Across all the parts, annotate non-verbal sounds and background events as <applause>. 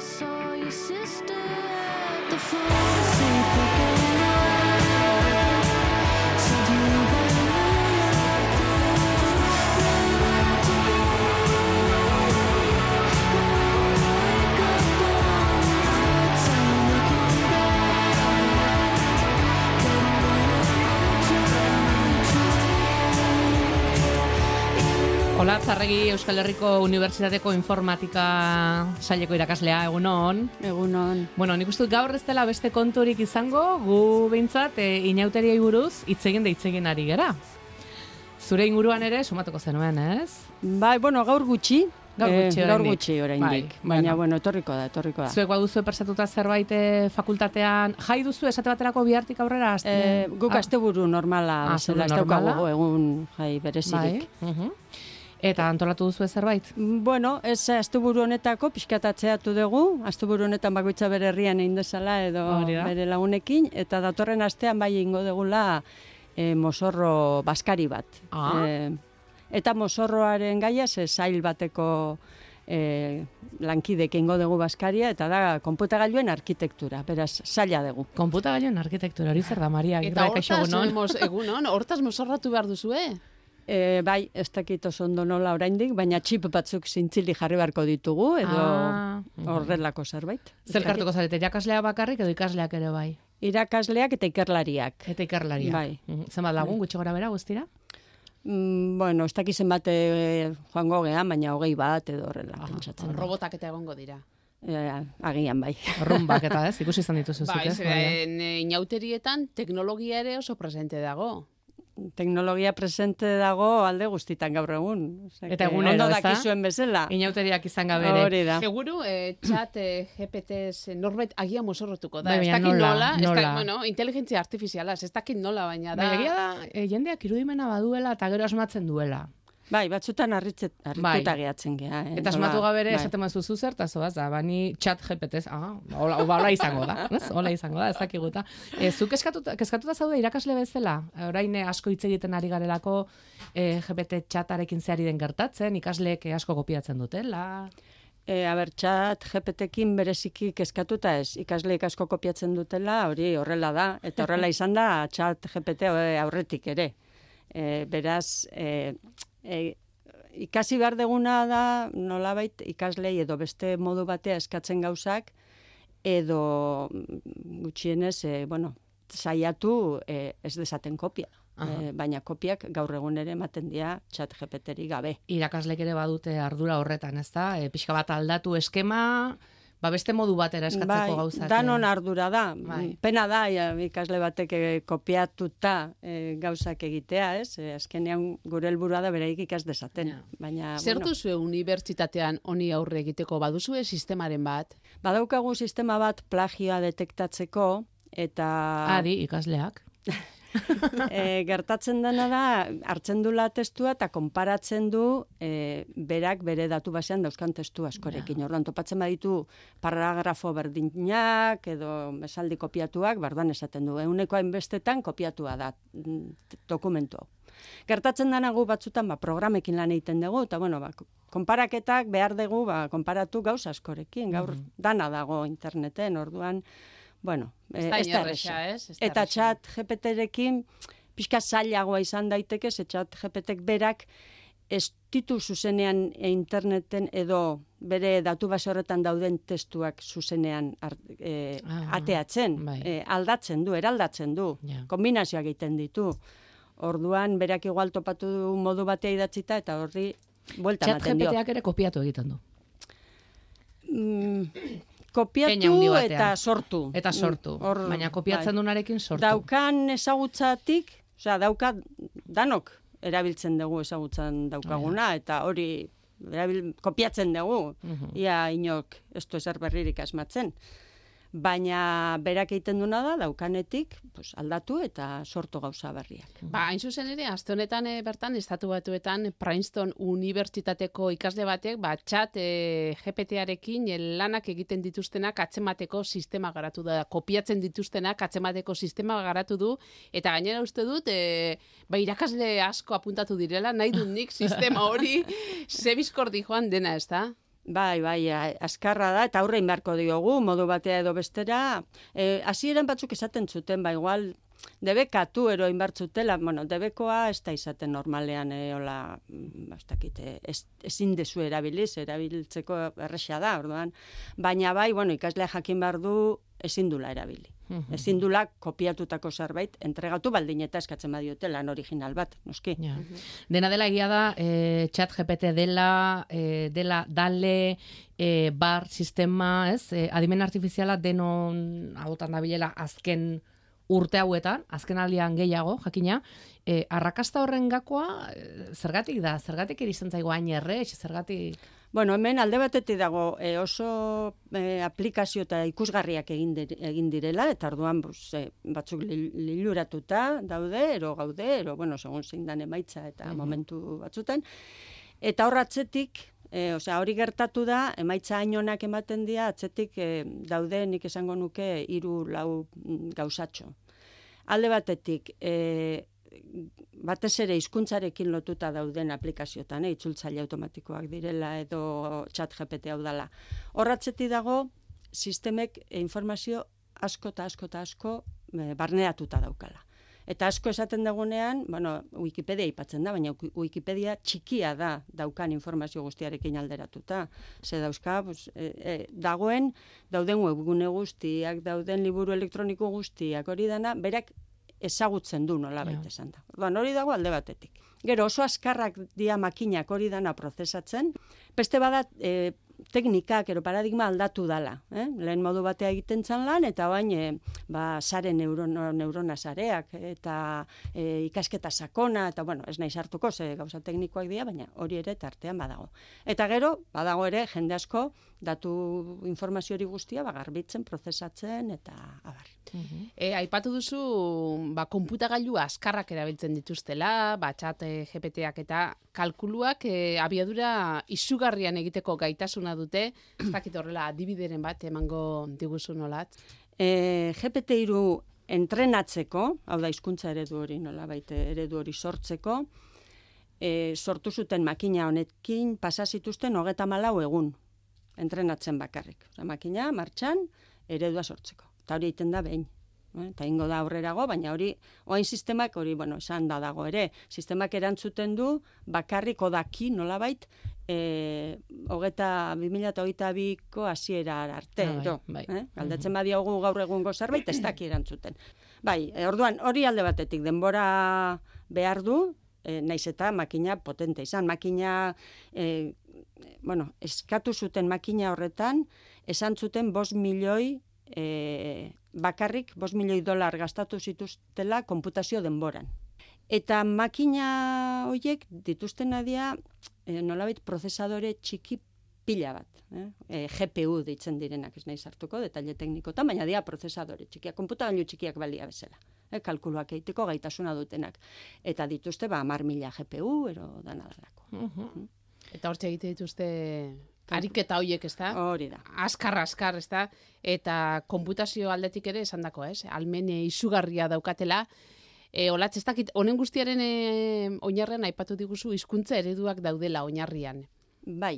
So. Ola, Zarregi Euskal Herriko Unibertsitateko Informatika saileko irakaslea, egunon. Egunon. Bueno, nik uste gaur ez dela beste konturik izango, gu behintzat, e, inauteriai buruz, itzegin da itzegin ari gera. Zure inguruan ere, sumatuko zenuen, ez? Bai, bueno, gaur gutxi. Gaur gutxi eh, gaur gutxi oraindik. Bai, Baina, bueno. etorriko da, etorriko da. Zuek baduzu persatuta zerbait eh, fakultatean, jai duzu esate baterako bihartik aurrera? Aste, Eh, guk Ah, asteburu normala, Ah, ez normala. daukagu egun jai berezirik. Bai. mhm. Eta antolatu duzu zerbait? Bueno, ez asteburu honetako pixkatatzeatu dugu, asteburu honetan bakoitza bere herrian egin dezala edo da. bere lagunekin, eta datorren astean bai egingo degula eh, mosorro baskari bat. Ah. Eh, eta mosorroaren gaia ze sail bateko eh, lankidek egingo dugu baskaria, eta da konputagailuen arkitektura, beraz, saila dugu. Konputagailuen arkitektura hori zer da, Maria? Eta hortaz, egunon? egunon, hortaz mozorratu behar duzue? E, bai, ez dakit oso ondo nola oraindik, baina txip batzuk zintzili jarri beharko ditugu, edo Ah, horrelako zerbait. Zer kartuko zarete, irakaslea bakarrik edo ikasleak ere bai? Irakasleak eta ikerlariak. Eta ikerlariak. Bai. Mhm. Zenbat lagun, gutxi gora bera guztira? Mm, bueno, ez dakit zenbat e, joango gean, baina hogei bat edo horrela, Aha, pentsatzen. Robotak eta egongo dira. E, agian bai. Rumbak eta ez, <laughs> ikusi izan dituzu zuk, Bai, ez? Eh, inauterietan teknologia ere oso presente dago. Teknologia presente dago alde guztitan gaur egun. Osea, Eta que egunero, ondo dakizuen bezala. Inauteriak izan gabere. Hori da. Seguru, eh, chat eh, GPT norbait agian mozorrotuko da. Bai, ez baina dakit nola, nola, ez da, bueno, inteligentzia artifiziala, ez dakit nola, baina da. Bai, egia da, e, jendeak irudimena baduela eta gero asmatzen duela. Bai, batzutan harritzet, harrituta Bai. gehatzen gea. Eh? Eta asmatu gabere bai. esaten mazu zu zer, eta zoaz, da, bani chat GPT, ah, hola, hola izango da, ez? Hola izango da, ez dakiguta. E, zuk eskatuta, kezkatuta zaude irakasle bezala, orain eh, asko hitz egiten ari garelako e, GPT chatarekin zeari den gertatzen, ikasleek eh, asko kopiatzen dutela. E, a ber, txat GPT-kin bereziki kezkatuta ez, ikasleek asko kopiatzen dutela, hori horrela da, eta horrela <laughs> izan da txat GPT aurretik ere. E, beraz, e, e, ikasi behar deguna da nolabait ikaslei edo beste modu batea eskatzen gauzak, edo mm, gutxienez, e, bueno, saiatu e, ez desaten kopia. E, baina kopiak gaur egun ere ematen dira txat GPT-ri gabe. Irakaslek ere badute ardura horretan, ez da? E, pixka bat aldatu eskema, ba beste modu batera eskatzeko gauzak. Bai, Danon eh. ardura da. Bai. Pena da ja, ikasle batek eh, kopiatuta eh, gauzak egitea, ez? Eh, azkenean gure helburua da beraik ikas dezaten. Ja. Baina, Zer bueno, unibertsitatean honi aurre egiteko baduzue sistemaren bat? badaukagu sistema bat plagioa detektatzeko, eta Adi, ikasleak. <laughs> <laughs> e, gertatzen dena da, hartzen dula testua eta konparatzen du e, berak bere datu basean dauzkan testu askorekin. Orduan, topatzen baditu paragrafo berdinak edo esaldi kopiatuak, bardan esaten du. Euneko hainbestetan kopiatua da mm, dokumentu. Gertatzen dena gu batzutan ba, programekin lan egiten dugu, eta bueno, ba, konparaketak behar dugu ba, konparatu gauza askorekin, gaur dana dago interneten, orduan, bueno, Ez eh, da ez da erresa. ez? Ez Eta txat GPT-rekin pixka zailagoa izan daiteke, ze txat GPT-ek berak ez ditu zuzenean interneten edo bere datu base horretan dauden testuak zuzenean ar, e, Ah, ateatzen, bai. e, aldatzen du, eraldatzen du, Ja. kombinazioak egiten ditu. Orduan, berak igual topatu du modu batea idatzita eta horri buelta Chat ematen dio. GPT-ak ere kopiatu egiten du. Mm, kopiatu eta sortu. Eta sortu. Hor, Baina kopiatzen bai. dunarekin sortu. Daukan ezagutzatik, osea, dauka danok erabiltzen dugu ezagutzan daukaguna, eta hori erabil, kopiatzen dugu, Mhm. ia inok ez du ezer berririk asmatzen. Baina berak egiten duna da, daukanetik pues, aldatu eta sortu gauza berriak. Ba, hain zuzen ere, aste honetan eh, bertan, estatu batuetan, Princeton Unibertsitateko ikasle batek, ba, txat e, GPT-arekin eh, lanak egiten dituztenak atzemateko sistema garatu da, kopiatzen dituztenak atzemateko sistema garatu du, eta gainera uste dut, e, ba, irakasle asko apuntatu direla, nahi dut nik <laughs> sistema hori zebizkordi joan dena, ez da? Bai, bai, a- azkarra da, eta aurrein beharko diogu, modu batea edo bestera. E, hasieran batzuk esaten zuten, ba, igual, debekatu ero inbartzutela, bueno, debekoa ez da izaten normalean, e, hola, mm, ez dakit, e, ez, ezin dezu erabiliz, erabiltzeko erresa da, orduan. Baina bai, bueno, ikaslea jakin behar du, ezin dula erabili. Ezin dula kopiatutako zerbait entregatu baldin eta eskatzen badiote lan original bat, noski. Ja. Dena dela egia da, e, chat GPT dela, e, dela dale, e, bar sistema, ez? E, adimen artifiziala denon hautan dabilela azken urte hauetan, azken aldian gehiago, jakina, e, arrakasta horren gakoa, e, zergatik da, zergatik irizten zaigu hain errex, zergatik... Bueno, hemen alde batetik dago e, oso e, aplikazio eta ikusgarriak egin, dir- egin direla, eta orduan bus, e, batzuk li- liluratuta daude, ero gaude, ero, bueno, segun zein dan emaitza eta momentu batzutan. Eta hor atzetik, e, osea, hori gertatu da, emaitza hainonak ematen dira, atzetik e, daude nik esango nuke hiru lau mm, gauzatxo. Alde batetik, e, batez ere hizkuntzarekin lotuta dauden aplikaziotan, eh, itzultzaile automatikoak direla edo chat GPT hau dala. Horratzeti dago, sistemek informazio asko eta asko eta asko e, barneatuta daukala. Eta asko esaten dagunean, bueno, Wikipedia aipatzen da, baina Wiki- Wikipedia txikia da daukan informazio guztiarekin alderatuta. Ze dauzka, pues, e, e, dagoen, dauden webgune guztiak, dauden liburu elektroniko guztiak, hori dana, berak ezagutzen du nola Ja. baita esan da. Orduan, hori dago alde batetik. Gero oso azkarrak dia makinak hori dana prozesatzen, beste bada e, teknikak, ero paradigma aldatu dala. Eh? Lehen modu batea egiten zan lan, eta bain, e, ba, sare neurono, neurona sareak, eta e, ikasketa sakona, eta bueno, ez nahi sartuko, ze gauza teknikoak dira, baina hori ere tartean badago. Eta gero, badago ere, jende asko, datu informazio hori guztia, ba, garbitzen, prozesatzen, eta abar. E, aipatu duzu, ba, konputagailu askarrak erabiltzen dituztela, ba, txat e, GPT-ak eta kalkuluak e, abiadura izugarrian egiteko gaitasuna dute, ez <clears throat> dakit horrela adibideren bat emango diguzu nolat. E, GPT-3 entrenatzeko, hau da hizkuntza eredu hori nola baite eredu hori sortzeko, e, sortu zuten makina honekin pasa zituzten hogeta malau egun entrenatzen bakarrik. Osa, makina martxan eredua sortzeko. Eta hori egiten da behin. Eh, Eta ingo da aurrerago, baina hori, oain sistemak, hori, bueno, esan da dago ere, sistemak erantzuten du, bakarrik odaki, nolabait, e, hogeta, 2008ko hasiera arte, Ah, bai, bai. eh? Galdetzen badiogu gaur egungo zerbait, ez daki erantzuten. Bai, e, orduan, hori alde batetik, denbora behar du, e, naiz eta makina potente izan. Makina, e, bueno, eskatu zuten makina horretan, esan zuten bos milioi, e, bakarrik bos milioi dolar gastatu zituztela konputazio denboran. Eta makina horiek dituzten adia, e, nolabait prozesadore txiki pila bat. Eh? E, GPU deitzen direnak, ez nahi sartuko, detalle teknikotan, baina dia prozesadore txikiak, konputagailu txikiak balia bezala. Eh? Kalkuluak egiteko gaitasuna dutenak. Eta dituzte, ba, mar mila GPU, ero dana dalako. Eta hortxe egite dituzte ariketa hoiek, ez da? Hori da. Askar, askar, ez da? Eta konputazio aldetik ere esan dako, ez? Almene izugarria daukatela. E, olatz, ez dakit, honen guztiaren e, oinarrean aipatu diguzu hizkuntza ereduak daudela oinarrian. Bai.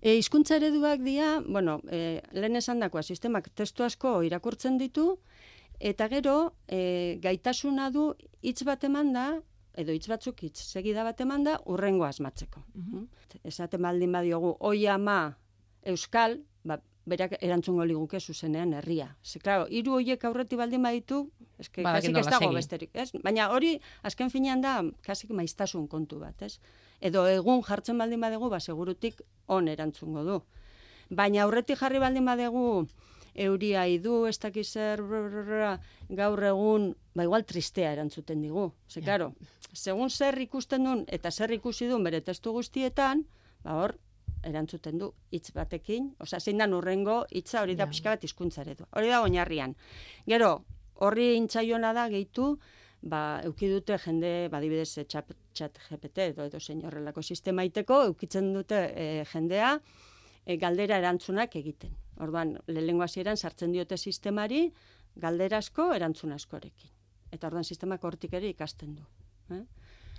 E, hizkuntza ereduak dira, bueno, e, lehen esan dakoa, sistemak testu asko irakurtzen ditu, eta gero, e, gaitasuna du hitz bat eman da, edo hitz batzuk hitz segida bat eman da, urrengo asmatzeko. Mm? Esaten baldin badiogu, oi ama euskal, ba, berak erantzungo liguke zuzenean herria. Ze, klaro, hiru hoiek aurretik baldin baditu, eske, Badakit kasik ez dago segi. besterik, ez? Baina hori, azken finean da, kasik maiztasun kontu bat, ez? Edo egun jartzen baldin badegu, ba, segurutik on erantzungo du. Baina aurretik jarri baldin badegu, euria idu, ez dakiz zer, brr, brr, brr, gaur egun, ba igual tristea erantzuten digu. Ze, Ja. claro, segun zer ikusten duen eta zer ikusi duen bere testu guztietan, ba hor, erantzuten du hitz batekin, osea zein dan urrengo hitza hori da Ja. pixka bat hizkuntza eredu. Hori da oinarrian. Gero, horri intzaiona da gehitu, ba, euki dute jende, badibidez, eh, chat, chat GPT edo edo zein horrelako sistema iteko, eukitzen dute eh, jendea eh, galdera erantzunak egiten. Orduan, lehenengo hasieran sartzen diote sistemari, galdera asko, erantzun askorekin. Eta orduan sistemak hortik ere ikasten du. Eh?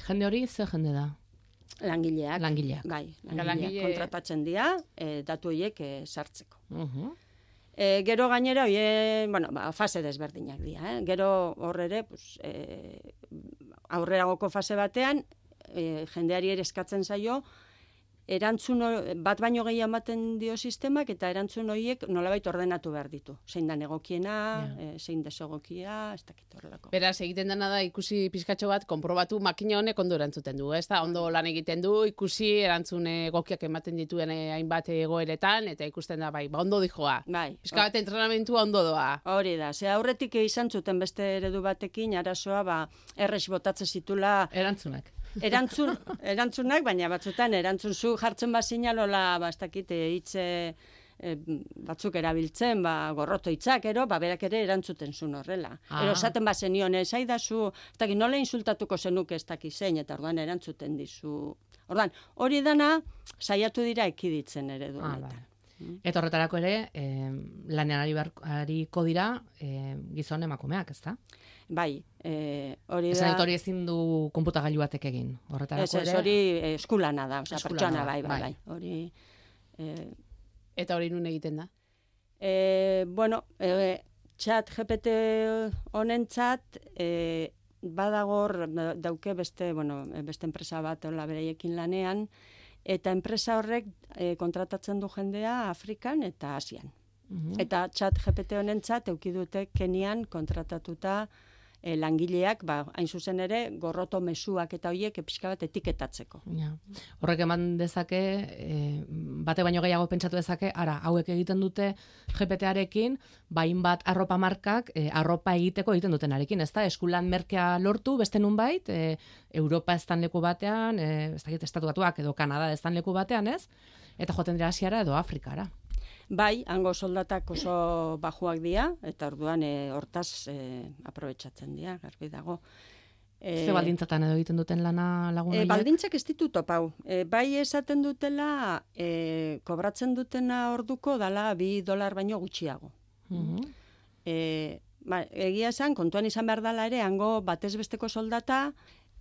Jende hori ze jende da? Langileak. Langileak. Bai, langileak langile- kontratatzen dira, e, datu horiek e, sartzeko. Mhm. E, gero gainera, oie, bueno, ba, fase desberdinak dira, eh? Gero hor ere, pues, e, aurreragoko fase batean, e, jendeari ere eskatzen zaio, erantzun bat baino gehiago ematen dio sistemak eta erantzun horiek nolabait ordenatu behar ditu. Zein da egokiena, Ja. e, zein desegokia, ez dakit horrelako. Beraz, egiten dena da ikusi pizkatxo bat konprobatu makina honek ondo erantzuten du, ez da? Ondo lan egiten du, ikusi erantzun egokiak ematen dituen eh, hainbat egoeretan, eta ikusten da, bai, ba, ondo dijoa. Bai, Pizka bat entrenamentua ondo doa. Hori da, ze aurretik izan zuten beste eredu batekin arazoa ba erres botatzen zitula Erantzunak. Erantzun erantzunak, baina batzutan erantzun zu jartzen bazina lola ba ez dakit eh, hitze eh, batzuk erabiltzen, ba, gorroto hitzak, ero, ba, berak ere erantzuten zuen horrela. Ah. Ero, esaten bazenion, ez aidazu, ez dakit, nola insultatuko zenuke ez dakit zein, eta orduan erantzuten dizu. Orduan, hori dana, saiatu dira ekiditzen eredu Ah, bai. Eta horretarako ere, eh, lanean ari ariko dira eh, gizon emakumeak, ezta? Bai, eh, hori Esan da... dit hori ezin du konputagailu batek egin. Horretarako Ez, ez, ere. hori eh, eskulana da, osea, Eskulana pertsona bai, bai, bai. bai. Hori, eh, Eta hori nun egiten da. e, bueno, e, chat GPT honentzat, e, badagor da- dauke beste, bueno, beste enpresa bat hola beraiekin lanean, eta enpresa horrek e, kontratatzen du jendea Afrikan eta Asian. Mhm. Eta chat GPT honentzat euki dute Kenian kontratatuta e, langileak, ba, hain zuzen ere, gorroto mezuak eta hoiek pixka bat etiketatzeko. Ja. Horrek eman dezake, e, bate baino gehiago pentsatu dezake, ara, hauek egiten dute GPT-arekin, bain bat arropa markak, e, arropa egiteko egiten dutenarekin, ezta? Eskulan merkea lortu, beste nunbait, e, Europa estan leku batean, e, ez dakit estatu batuak edo Kanada estan leku batean, ez? Eta joaten dira Asiara edo Afrikara. Bai, hango soldatak oso bajuak dira, eta orduan e, hortaz e, aprobetsatzen dira, garbi dago. E, Ze baldintzatan edo egiten duten lana lagun E, baldintzak ez ditu topau. E, bai esaten dutela, e, kobratzen dutena orduko dala bi dolar baino gutxiago. Mhm. E, ba, egia esan, kontuan izan behar dela ere, hango batez besteko soldata,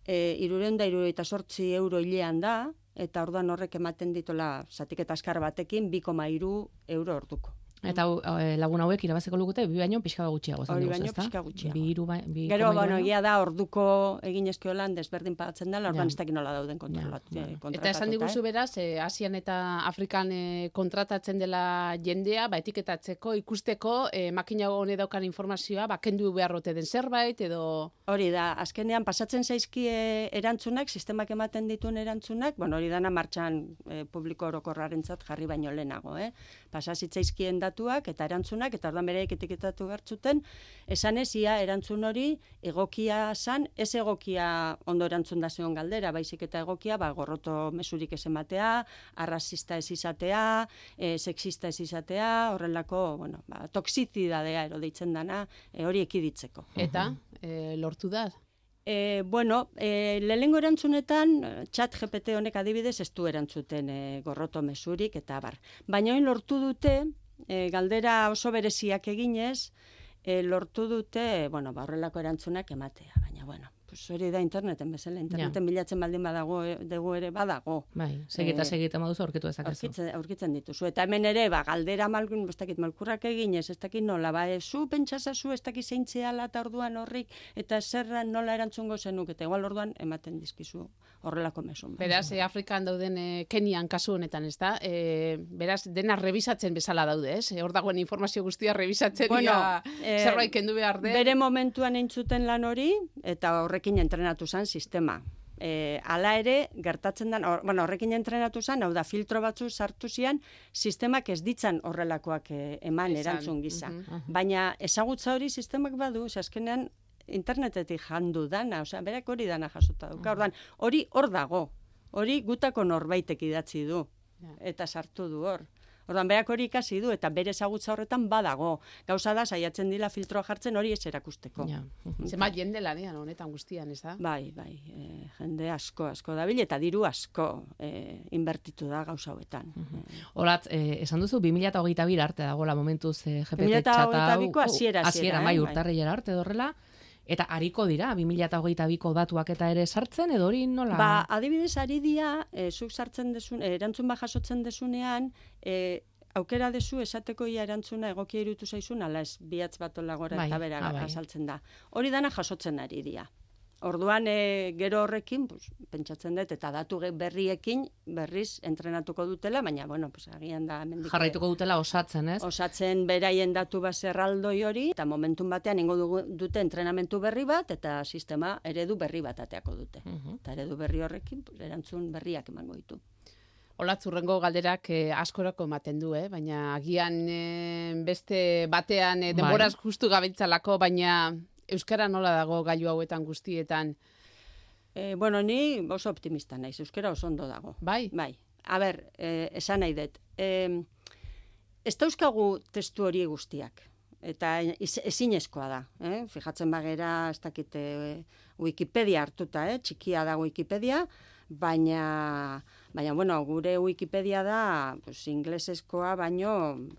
e, irureun da irureita sortzi euro hilean da, eta orduan horrek ematen ditola, zatik eta askar batekin, 2,3 euro orduko. Eta hau, eh, lagun hauek irabazeko lukute, bi baino pixka gutxiago. diguzu, baino ezta? pixka gutxiago. Bi, iru, ba- bi Gero, hiru bueno, egia da, orduko egin eskiolan desberdin pagatzen dela, orduan Ja. ez dakit nola dauden kontrolat, Ja, ja, bueno. Eta esan diguzu beraz, eh, Asian eta Afrikan eh, kontratatzen dela jendea, ba, etiketatzeko, ikusteko, eh, makina hone daukan informazioa, ba, kendu beharrote den zerbait, edo... Hori da, azkenean pasatzen zaizkie erantzunak, sistemak ematen dituen erantzunak, bueno, hori dana martxan e, publiko orokorrarentzat jarri baino lehenago, eh? Pasa zitzaizkien datuak eta erantzunak, eta ordan bereik etiketatu bertzuten, esan ez ia erantzun hori egokia san, ez egokia ondo erantzun da zion galdera, baizik eta egokia, ba, gorroto mesurik ez ematea, arrazista ez izatea, e, sexista ez izatea, horrelako, bueno, ba, toxizidadea ero deitzen dana, e, hori ekiditzeko. Eta, eh, lortu da? E, bueno, e, lehenengo erantzunetan, chat GPT honek adibidez ez du erantzuten e, gorroto mesurik eta bar. Baina oin lortu dute, e, galdera oso bereziak eginez, e, lortu dute, bueno, ba, horrelako erantzunak ematea. Baina, bueno, pues hori da interneten bezala, interneten bilatzen baldin badago, e, dugu ere badago. Bai, segita Eh, segita moduzu aurkitu dezakezu. Aurkitzen, aurkitzen dituzu. Eta hemen ere, ba, galdera malgun, ez dakit, malkurrak eginez, ez dakit nola, ba, e, zu pentsazazu ez dakit zeintzeala eta orduan horrik, eta zerra nola erantzungo zenuk, eta igual orduan ematen dizkizu horrelako mesun. Beraz, eh, Afrikan dauden eh, Kenian kasu honetan, ez da? Eh, beraz, dena rebisatzen bezala daude, ez? Eh, Hor dagoen informazio guztia rebisatzen, Bueno, ia, eh, zerbait kendu behar den. Bere momentuan entzuten lan hori, eta horrekin entrenatu zen sistema. E, ala ere, gertatzen den, hor, bueno, horrekin entrenatu zen, hau da, filtro batzu sartu zian, sistemak ez ditzan horrelakoak eh, eman Esan, erantzun gisa. mhm. Baina ezagutza hori sistemak badu, azkenean internetetik jandu dana, osea, berak hori dana jasota dauka. Ordan, hori hor dago. Hori gutako norbaitek idatzi du Ja. eta sartu du hor. Ordan berak hori ikasi du eta bere ezagutza horretan badago. Gauza da saiatzen dila filtroa jartzen hori ez erakusteko. Ja. <laughs> Zenbat jende lanean honetan guztian, ez da? Bai, bai, e, jende asko, asko dabil eta diru asko e, inbertitu da gauza hauetan. Horat, eh, esan duzu 2022 arte dagoela momentuz eh, GPT 2022 txata hau. ko hasiera, hasiera, hasiera, bai, bai. urtarrilera arte edo horrela. Eta hariko dira, 2022ko datuak eta ere sartzen, edo hori nola? Ba, adibidez, ari dia, e, zuk sartzen desun, e, erantzun bat jasotzen desunean, e, aukera dezu esateko ia erantzuna egokia irutu zaizun, ala ez bihatz bat olagora Bai, eta bera ah, bai. da. Hori dana jasotzen ari dia. Orduan e, gero horrekin, pues, pentsatzen dut, eta datu berriekin berriz entrenatuko dutela, baina, bueno, pues, agian da hemendik, Jarraituko dutela osatzen, ez? osatzen beraien datu base erraldoi hori, eta momentun batean ingo dugu, dute entrenamentu berri bat, eta sistema eredu berri bat ateako dute. Mhm. Eta eredu berri horrekin, pues, erantzun berriak emango ditu. Olatzurrengo galderak eh, askorako ematen du, eh? baina agian eh, beste batean eh, denboraz justu gabiltzalako, baina euskara nola dago gailu hauetan guztietan, E, bueno, ni oso optimista naiz, euskera oso ondo dago. bai? Bai, a ber, e, esan nahi dut. E, ez dauzkagu testu hori guztiak. Eta ezinezkoa da. Eh? Fijatzen bagera, ez dakit, e, Wikipedia hartuta, eh? txikia da Wikipedia, baina, baina bueno, gure Wikipedia da pues, inglesezkoa, baino,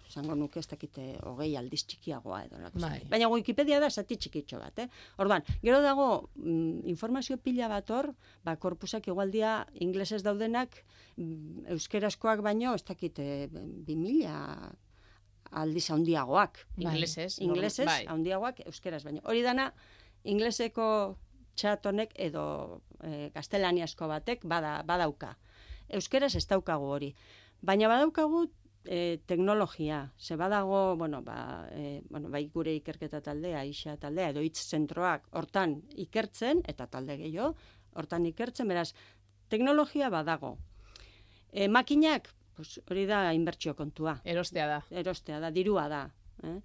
esango nuke ez dakite, hogei aldiz txikiagoa edo. Bai. Baina Wikipedia da zati txikitxo bat, eh? Orduan, gero dago mm, informazio pila bat hor, ba, korpusak igualdia inglesez daudenak, mm, euskerazkoak baino, ez dakite, bi mila aldiz handiagoak. Bai. Inglesez. Inglesez, bai. handiagoak euskeraz baino. Hori dana, ingleseko txat honek edo e, gaztelaniazko batek bada, badauka. Euskeraz ez daukagu hori. Baina badaukagu e, teknologia. Ze badago, bueno, ba, e, bueno, bai gure ikerketa taldea, isa taldea, edo hitz zentroak hortan ikertzen, eta talde gehiago, hortan ikertzen, beraz, teknologia badago. E, makinak, pues, hori da inbertsio kontua Erostea da. erostea da, dirua da. Eh?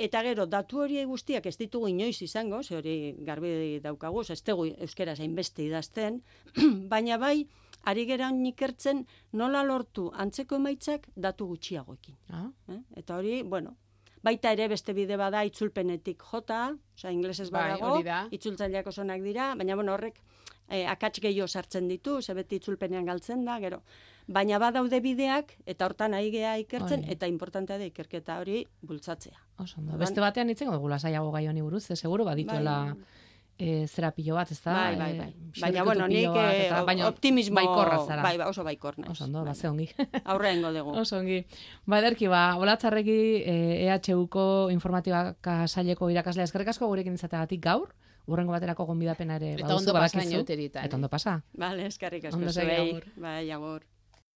Eta gero, datu hori guztiak ez ditugu inoiz izango, ze hori garbi daukagu, ez dugu euskera hainbeste idazten, <clears throat> baina bai, ari geran ikertzen nola lortu antzeko emaitzak datu gutxiagoekin. Ah, Eh? Eta hori, bueno, baita ere beste bide bada itzulpenetik jota, osea inglesez Bai, badago, da. itzultzaileak osonak dira, baina bueno, horrek eh, akats gehiago sartzen ditu, ze beti itzulpenean galtzen da, gero. Baina badaude bideak, eta hortan ari gea ikertzen, Hori. eta importantea da ikerketa hori bultzatzea. oso Beste batean hitzen dugu lasaiago gai honi buruz, ze seguru badituela e, zera pilo bat, ez da? bai, bai, bai. E, Baina, xirrikutu bueno, nik bat, eh, eta, baina optimismo... baikorra zara. Bai, bai, oso baikor naiz. Oso ondo, bai. ba, ze ongi. <laughs> Aurrengo dugu. Oso ongi. Ba, ederki, ba, olatzarreki e, EHUko informatibaka saileko irakaslea eskerrik asko gurekin izateagatik gaur, urrengo baterako gonbidapena ere Eta baduzu, ondo pasa badakizu. inauterietan, Eta ondo pasa. Vale, eskerrik asko Ondo. Bai, agur.